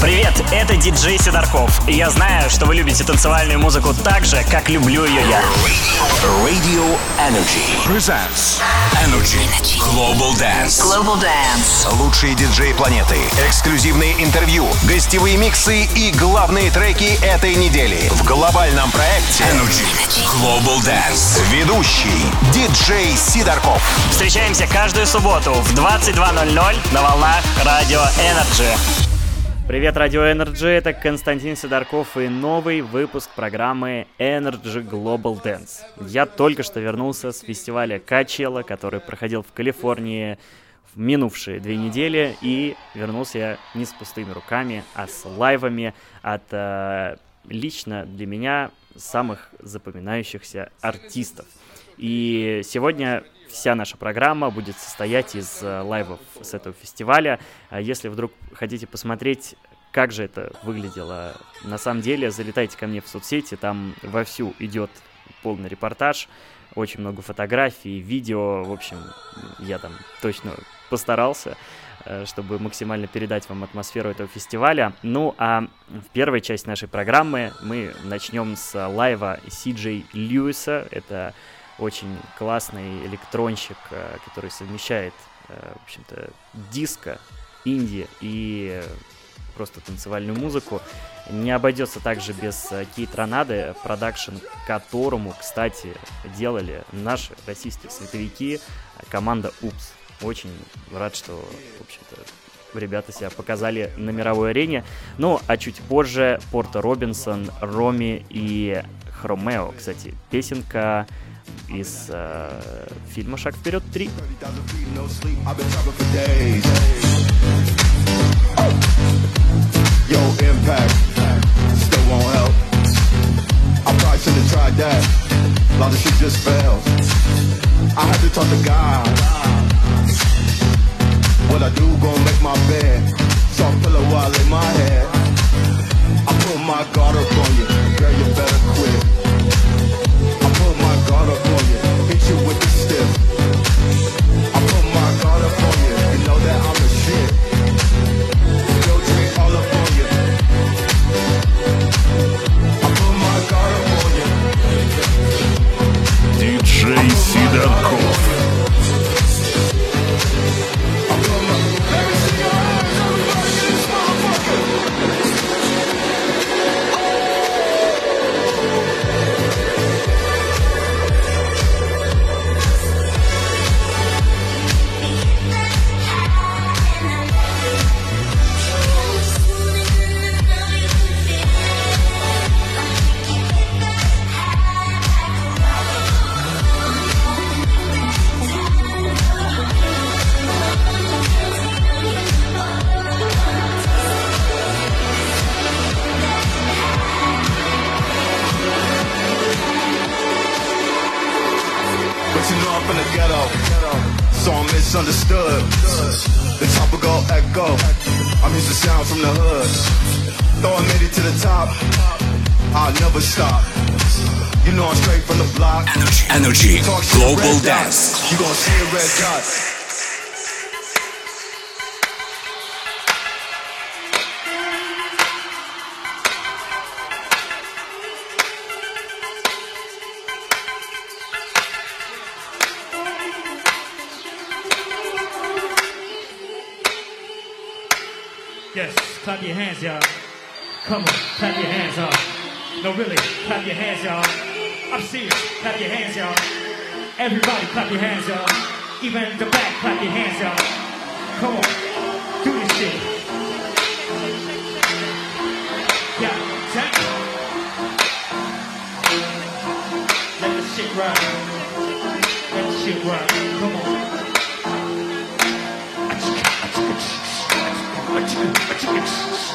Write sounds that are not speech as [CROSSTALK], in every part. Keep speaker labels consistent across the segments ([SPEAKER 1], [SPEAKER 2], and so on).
[SPEAKER 1] Привет, это диджей Сидорков. И я знаю, что вы любите танцевальную музыку так же, как люблю ее я.
[SPEAKER 2] Radio Energy presents Energy Global Dance.
[SPEAKER 3] Global Dance.
[SPEAKER 2] Лучшие диджеи планеты, эксклюзивные интервью, гостевые миксы и главные треки этой недели в глобальном проекте Energy Global Dance. Ведущий диджей Сидорков.
[SPEAKER 1] Встречаемся каждую субботу в 22.00 на волнах Радио Energy. Привет, Радио Energy, это Константин Сидорков и новый выпуск программы Energy Global Dance. Я только что вернулся с фестиваля Качела, который проходил в Калифорнии в минувшие две недели, и вернулся я не с пустыми руками, а с лайвами от э, лично для меня самых запоминающихся артистов. И сегодня вся наша программа будет состоять из э, лайвов с этого фестиваля. А Если вдруг хотите посмотреть, как же это выглядело на самом деле, залетайте ко мне в соцсети, там вовсю идет полный репортаж, очень много фотографий, видео, в общем, я там точно постарался э, чтобы максимально передать вам атмосферу этого фестиваля. Ну, а в первой части нашей программы мы начнем с лайва Си Льюиса. Это очень классный электронщик, э, который совмещает, э, в общем-то, диско, инди и просто танцевальную музыку. Не обойдется также без э, Кейт Ронады, продакшн которому, кстати, делали наши российские световики, команда УПС. Очень рад, что, в общем-то, ребята себя показали на мировой арене. Ну, а чуть позже Порто Робинсон, Роми и Хромео. Кстати, песенка из э, фильма «Шаг вперед 3».
[SPEAKER 4] Yo, impact, still won't help. I probably should have tried that. A lot of shit just failed. I had to talk to God. What I do, gon' make my bed. Soft pillow while I lay my head. I put my guard up on you, You, hit you But you know I'm from the ghetto, so I'm misunderstood. The top will go echo. I'm used to sound from the hood. Though I made it to the top, I'll never stop. You know I'm straight from the block.
[SPEAKER 2] Energy
[SPEAKER 4] shit,
[SPEAKER 2] Global. Dance.
[SPEAKER 4] You gon' see a red dot.
[SPEAKER 5] Clap your hands, y'all. Come on, clap your hands, y'all. No, really, clap your hands, y'all. I'm serious, clap your hands, y'all. Everybody, clap your hands, y'all. Even the back, clap your hands, y'all. Come on, do this shit. Yeah, Jack. Let the shit run. Let the shit run. Come on.
[SPEAKER 6] Just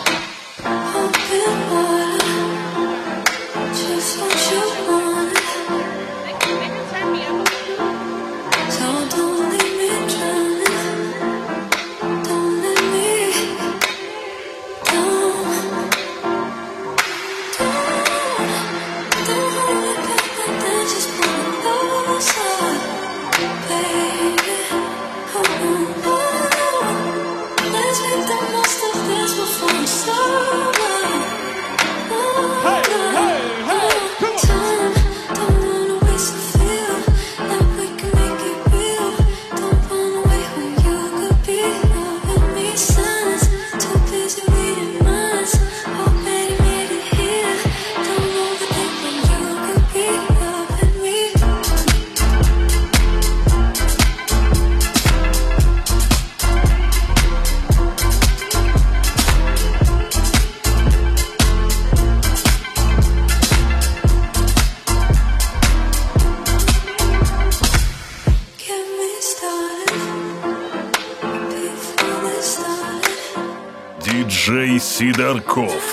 [SPEAKER 7] Cool.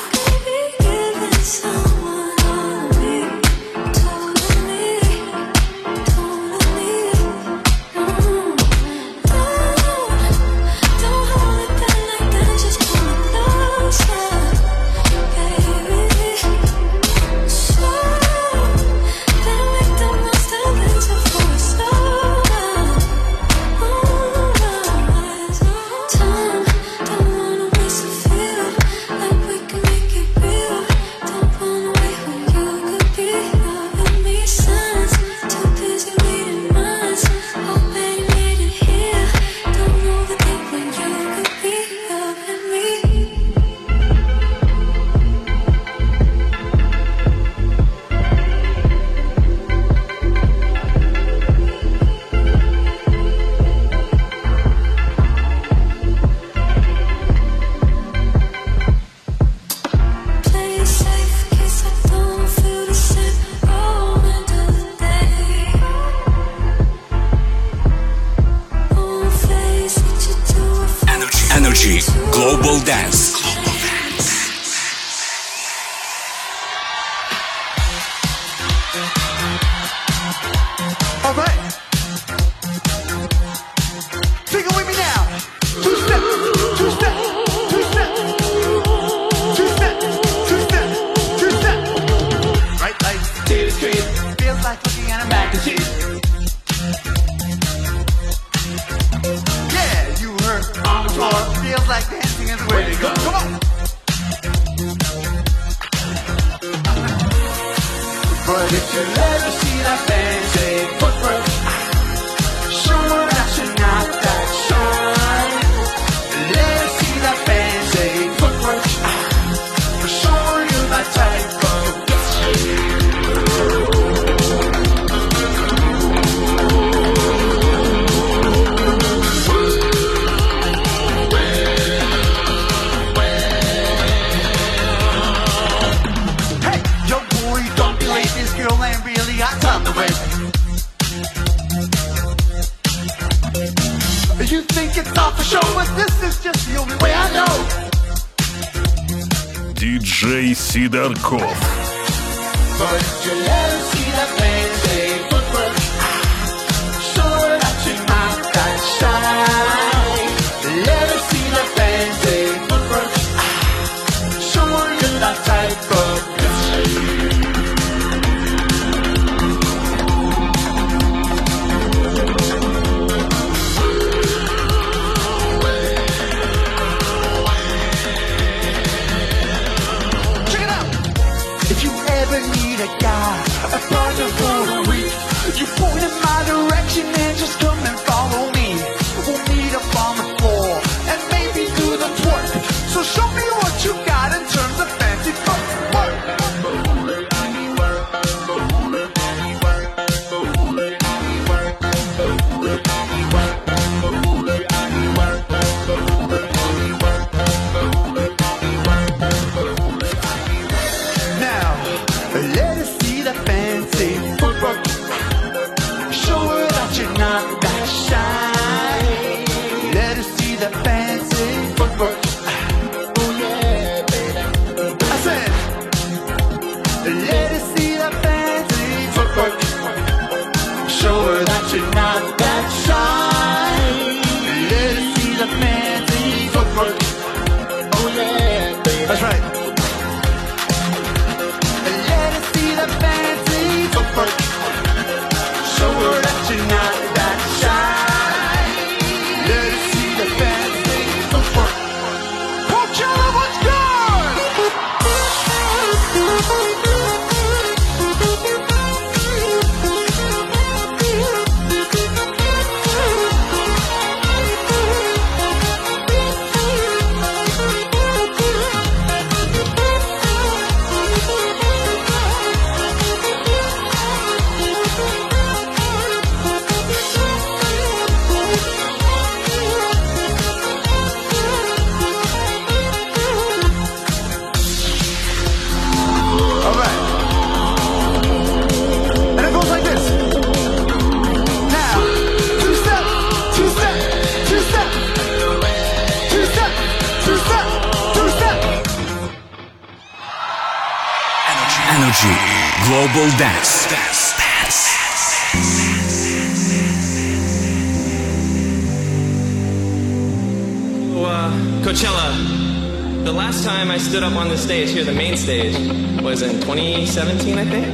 [SPEAKER 7] Stood up on the stage here, the main stage, was in 2017, I think.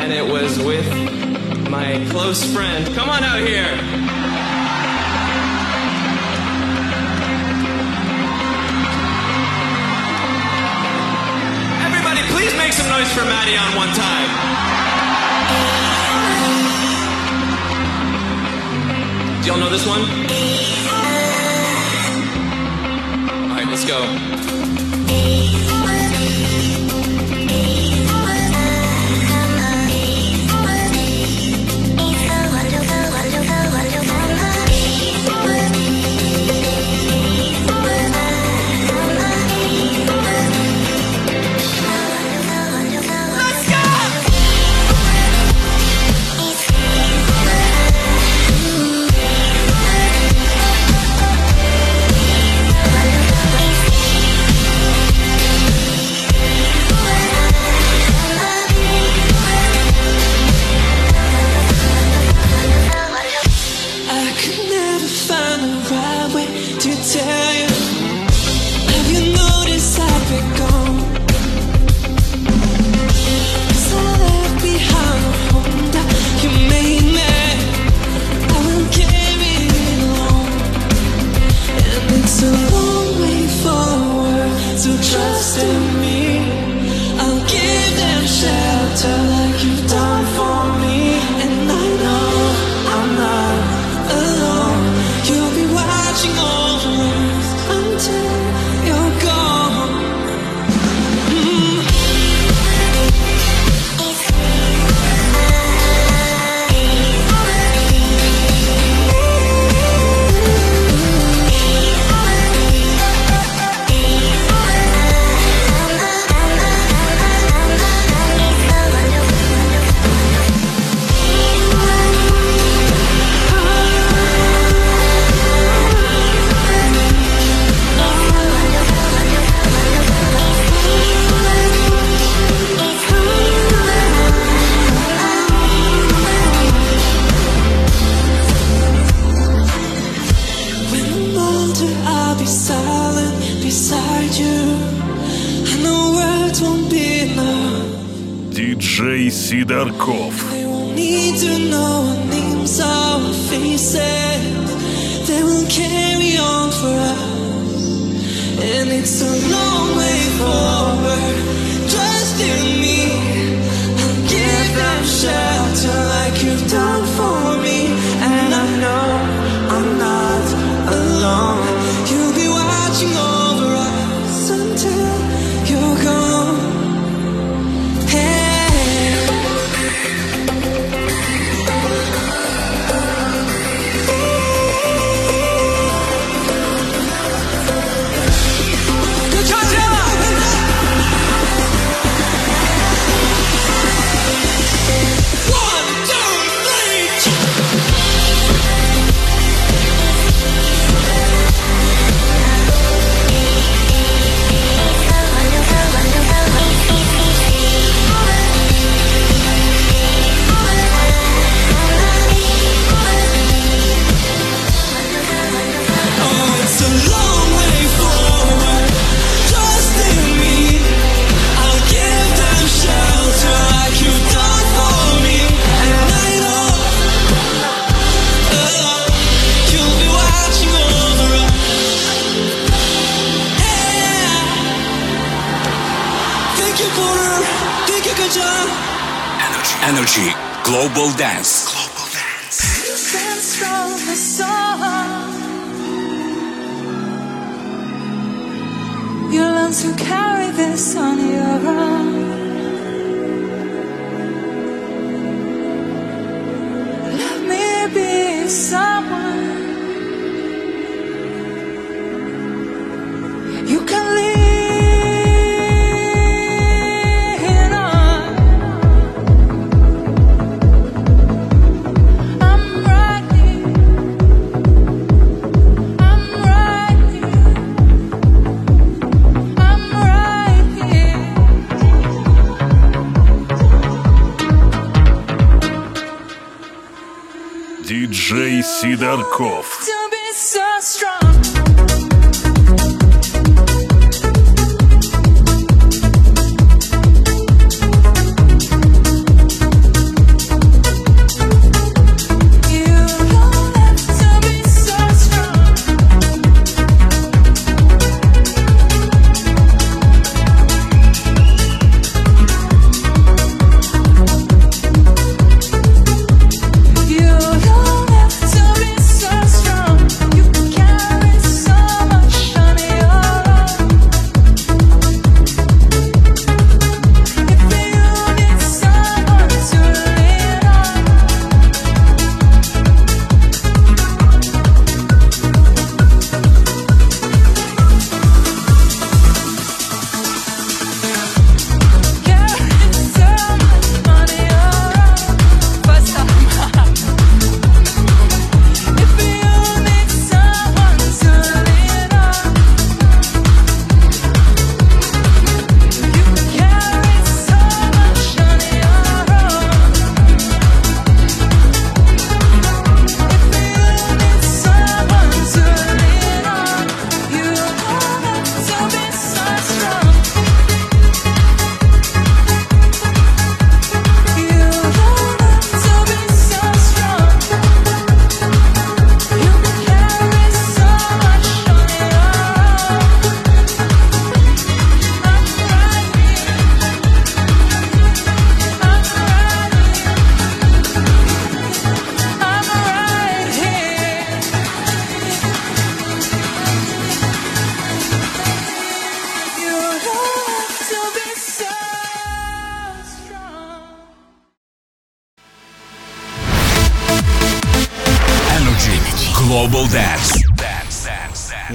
[SPEAKER 7] And it was with my close friend. Come on out here. Everybody, please make some noise for Madeon one time. Do y'all know this one? All right, let's go.
[SPEAKER 8] Диджей Сидорков.
[SPEAKER 9] They won't need to know our names or our faces. They will carry on for us. And it's a long way forward. Trust in me. I'll give them shelter like you've done
[SPEAKER 3] Energy. Global Dance. Global Dance.
[SPEAKER 6] sense from the sun. You learn to carry this on your own. Let me be someone Федорков.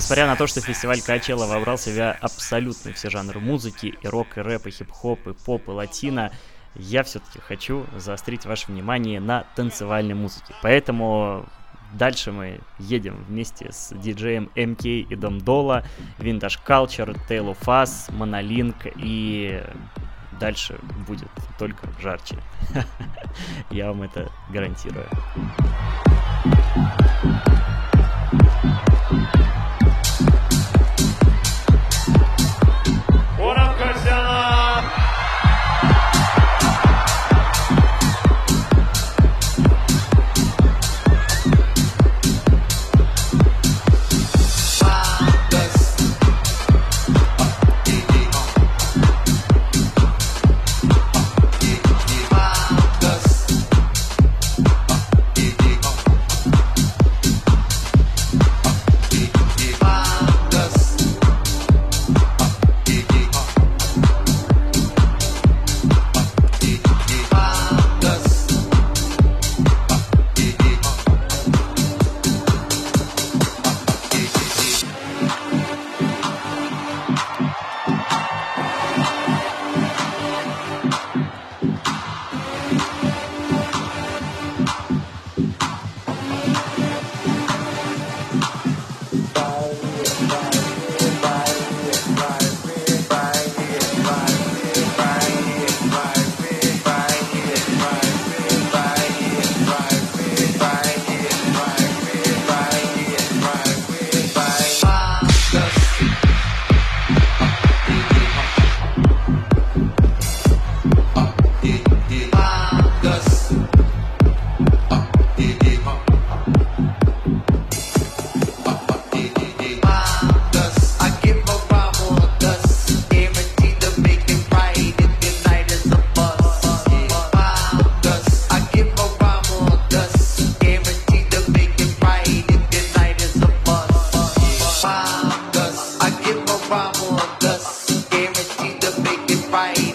[SPEAKER 1] Несмотря на то, что фестиваль Качела вобрал в себя абсолютно все жанры музыки, и рок, и рэп, и хип-хоп, и поп, и латино, я все-таки хочу заострить ваше внимание на танцевальной музыке. Поэтому дальше мы едем вместе с диджеем МК и Дом Дола, Vintage Culture, Tail of Us, Monolink и дальше будет только жарче. [LAUGHS] Я вам это гарантирую.
[SPEAKER 5] What
[SPEAKER 6] right.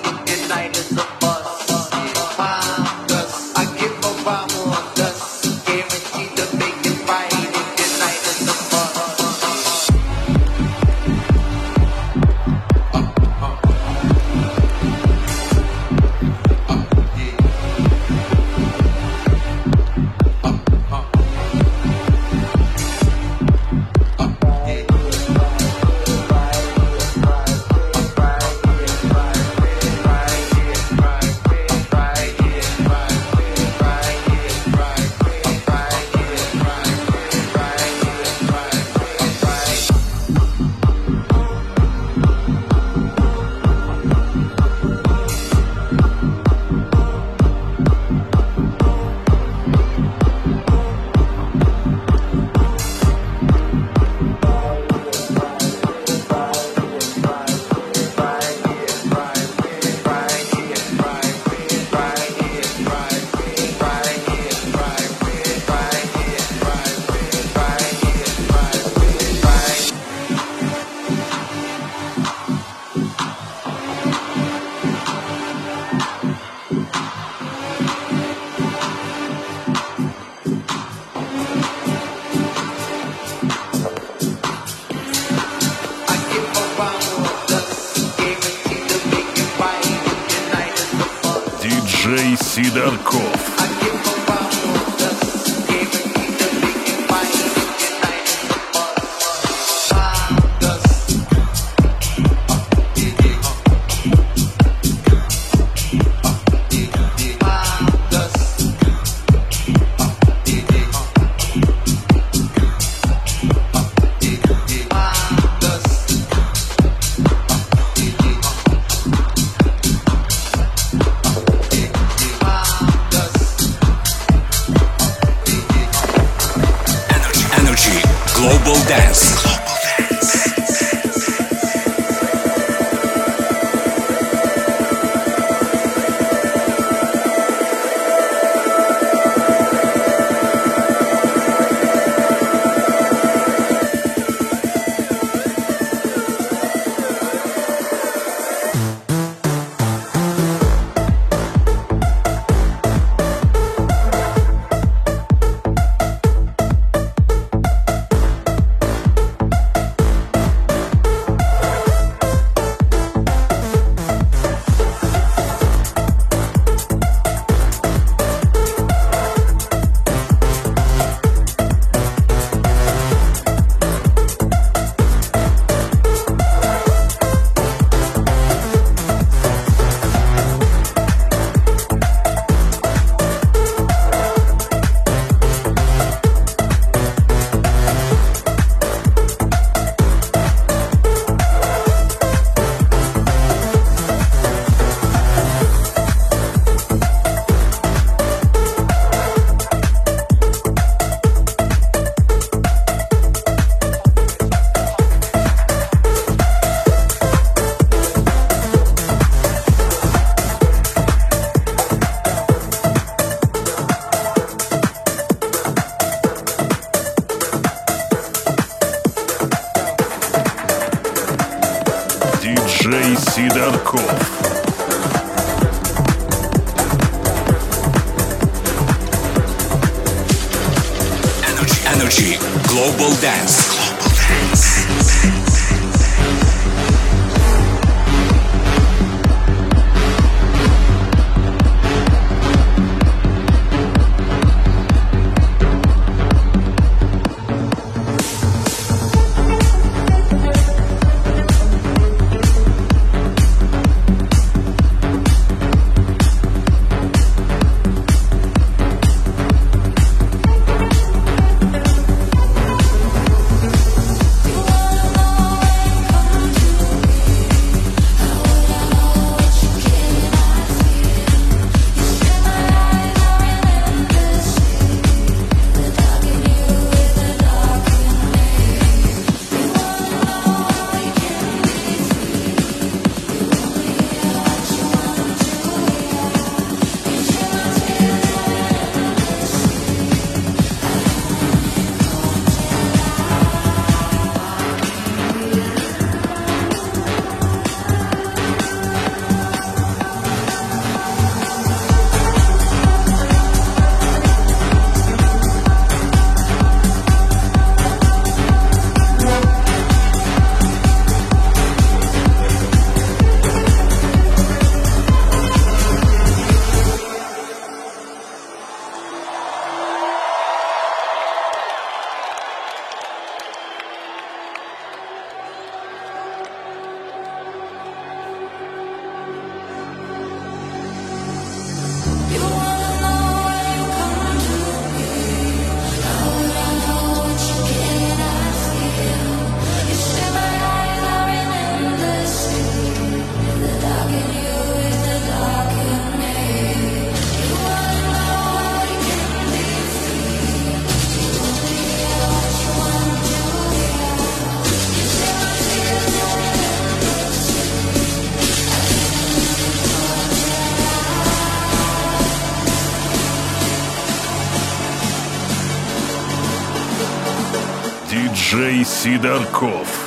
[SPEAKER 6] Федорков.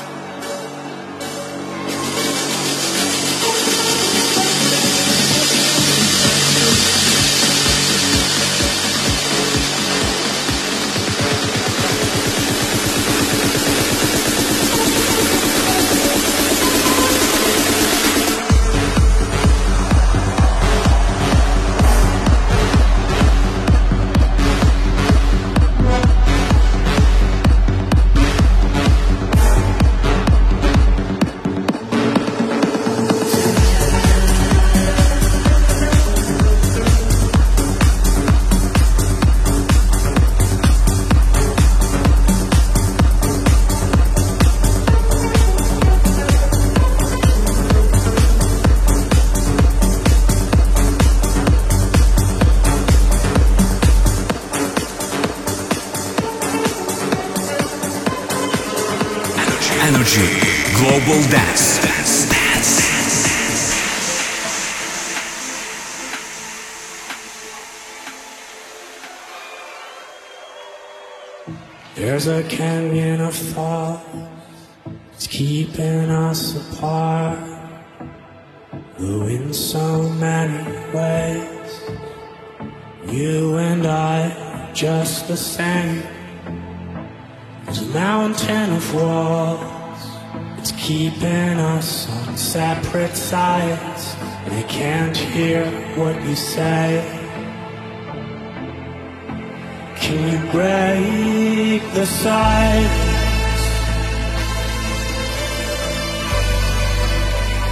[SPEAKER 6] Dance.
[SPEAKER 10] There's a canyon of thought It's keeping us apart Though in so many ways. You and I are just the same. There's a mountain of walls keeping us on separate sides I can't hear what you say can you break the silence?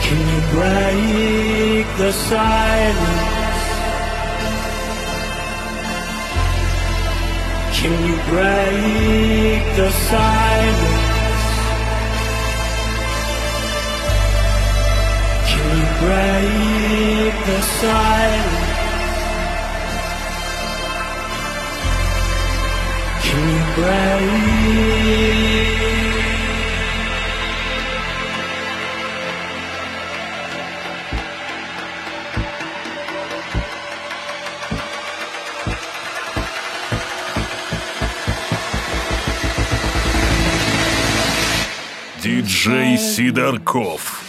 [SPEAKER 10] Can you break the silence? Can you break the silence? break the silence? Can you break?
[SPEAKER 8] Диджей Сидорков.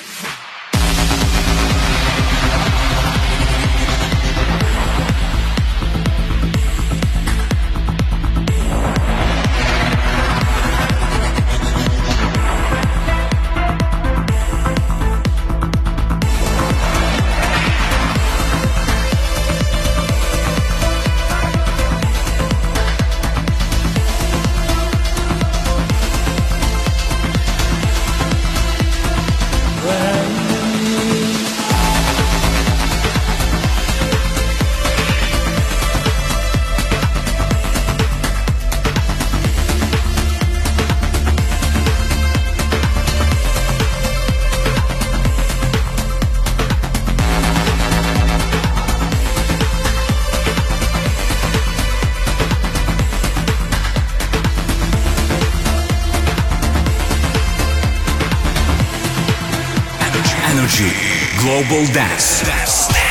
[SPEAKER 6] Global Dance. Dance,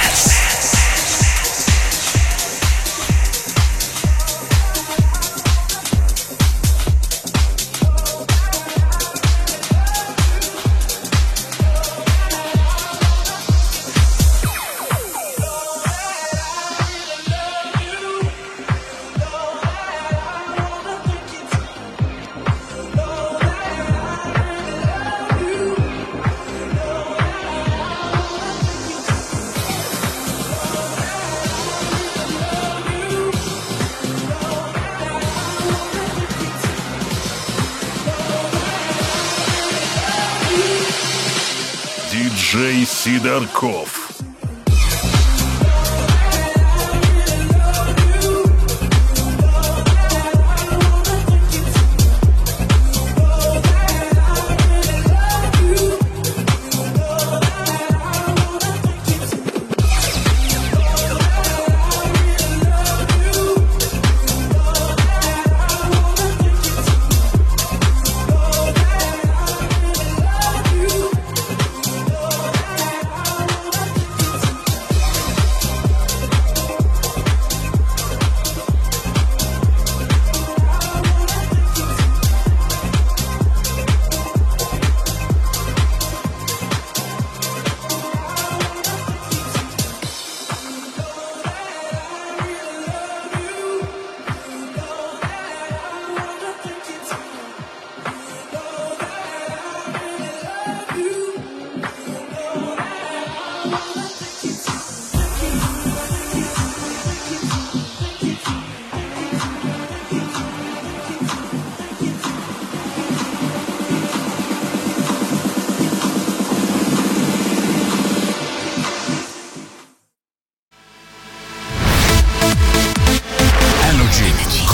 [SPEAKER 8] Сидорков.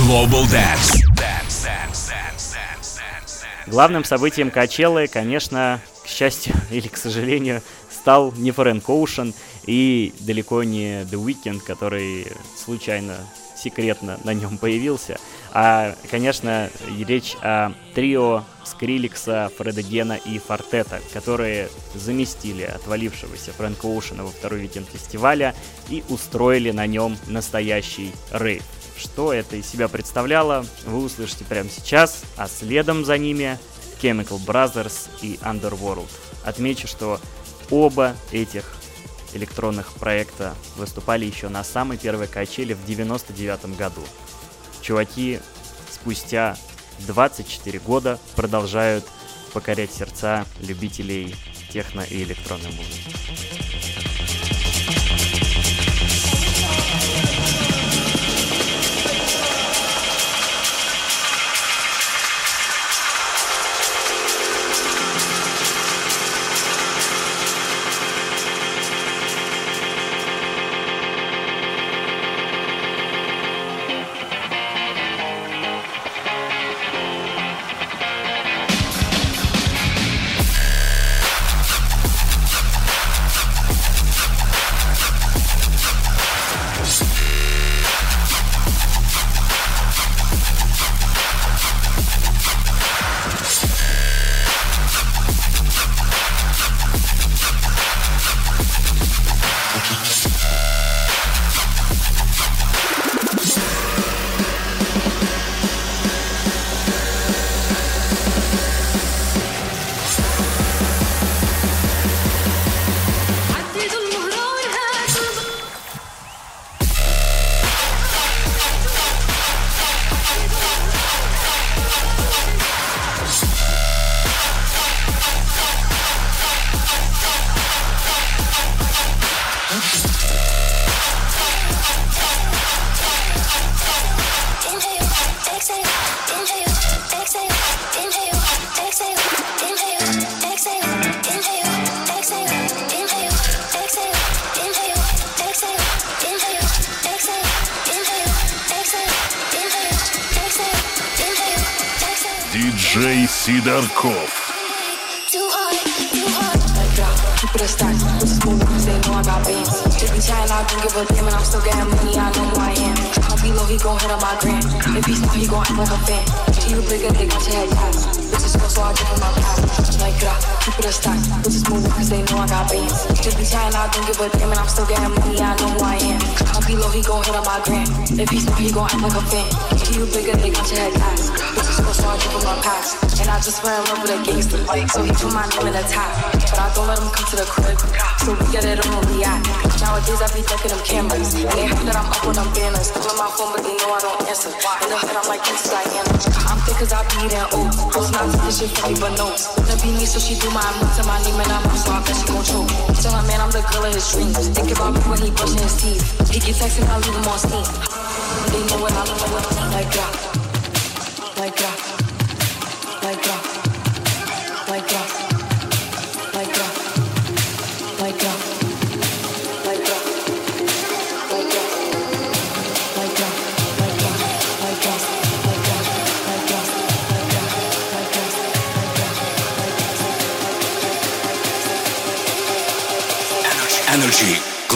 [SPEAKER 6] Global Dance.
[SPEAKER 1] Главным событием Качелы, конечно, к счастью [LAUGHS] или к сожалению, стал не Фрэнк Оушен и далеко не The Weeknd, который случайно секретно на нем появился. А, конечно, речь о трио Скриликса, Фреда Гена и Фортета, которые заместили отвалившегося Фрэнка Оушена во второй weekend фестиваля и устроили на нем настоящий рейв. Что это из себя представляло, вы услышите прямо сейчас, а следом за ними Chemical Brothers и Underworld. Отмечу, что оба этих электронных проекта выступали еще на самой первой качели в 99 году. Чуваки спустя 24 года продолжают покорять сердца любителей техно и электронной музыки.
[SPEAKER 11] If he's not, he gon' act like a fan. You big a dick, got your head tapped. Bitches go, so I jump in my past. I just fell in love with a gangster. So he put my name in the top. But I don't let him come to the crib. So we get it on a react. Nowadays I be ducking them cameras. And they heard that I'm up on them banners. Calling my phone, but they know I don't answer. In the hood, I'm like Princess Diana. I'm thick cause I be eating oats. Hoes not this shit for me, but no. Wanna be me, so she do my moves to my name and I'm so I bet she gon' choke. Tell her man I'm the girl of his dreams. Think about me when he brushing his teeth. He get texting, I leave him on steam. They know what I know what like that.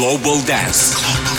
[SPEAKER 6] Global Dance.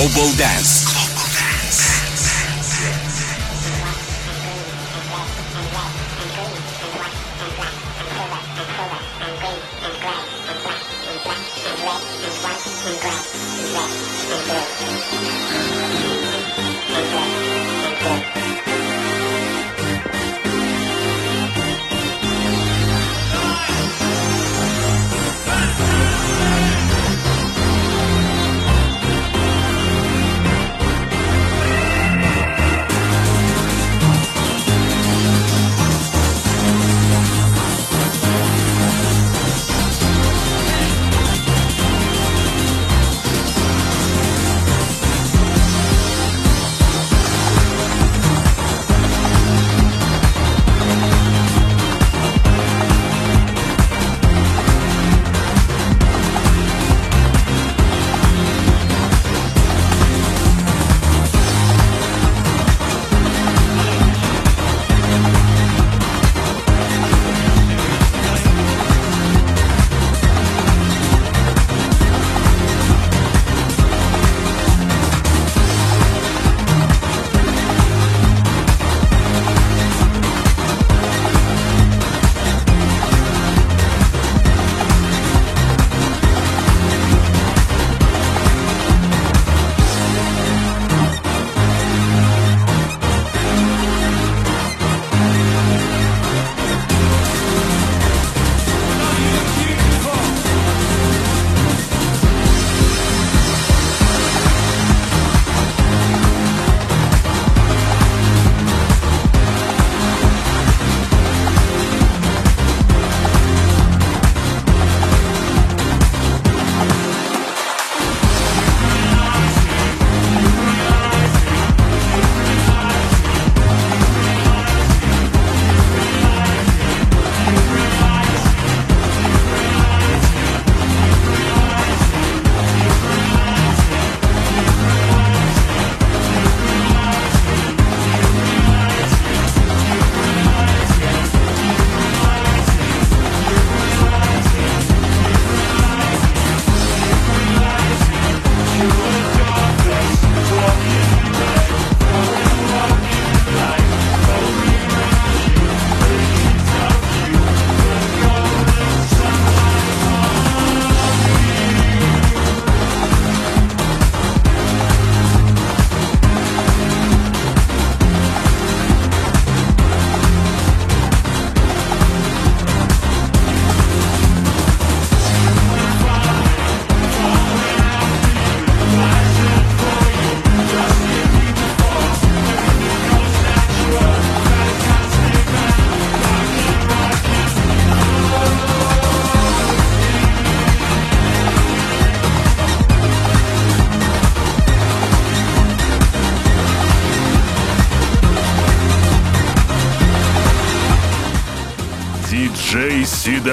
[SPEAKER 6] Global Dance.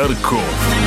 [SPEAKER 8] Сидорков.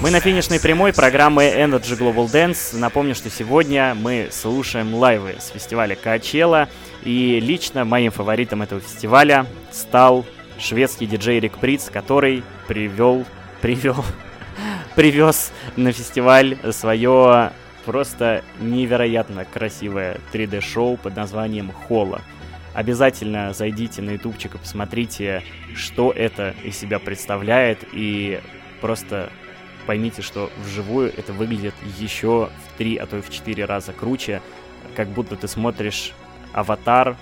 [SPEAKER 1] Мы на финишной прямой программы Energy Global Dance. Напомню, что сегодня мы слушаем лайвы с фестиваля Качела. И лично моим фаворитом этого фестиваля стал шведский диджей Рик Приц, который привел, привел, [LAUGHS] привез на фестиваль свое просто невероятно красивое 3D-шоу под названием Холла. Обязательно зайдите на ютубчик и посмотрите, что это из себя представляет, и просто поймите, что вживую это выглядит еще в три, а то и в четыре раза круче, как будто ты смотришь «Аватар»,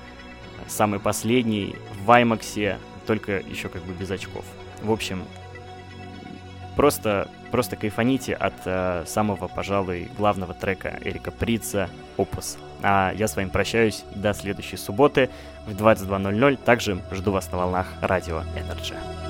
[SPEAKER 1] самый последний, в IMAX, только еще как бы без очков. В общем, просто, просто кайфаните от э, самого, пожалуй, главного трека Эрика Прица «Опус». А я с вами прощаюсь до следующей субботы в 22.00. Также жду вас на волнах радио Energy.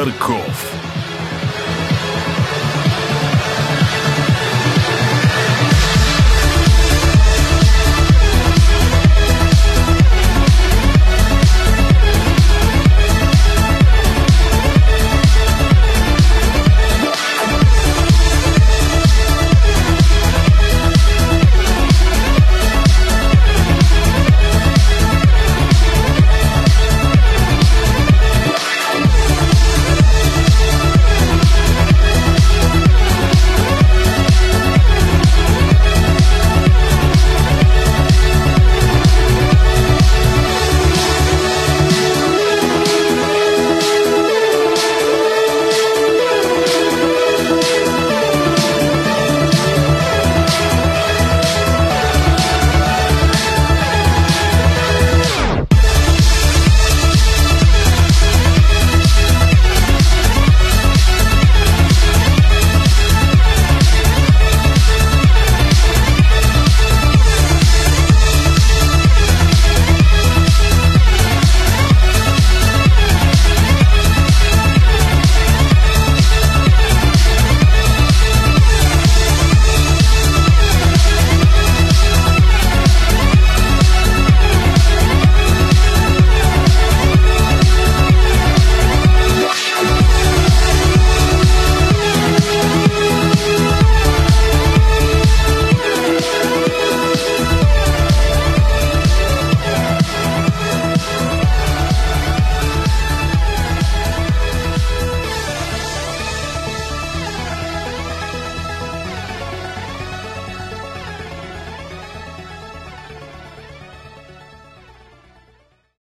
[SPEAKER 8] Ярко.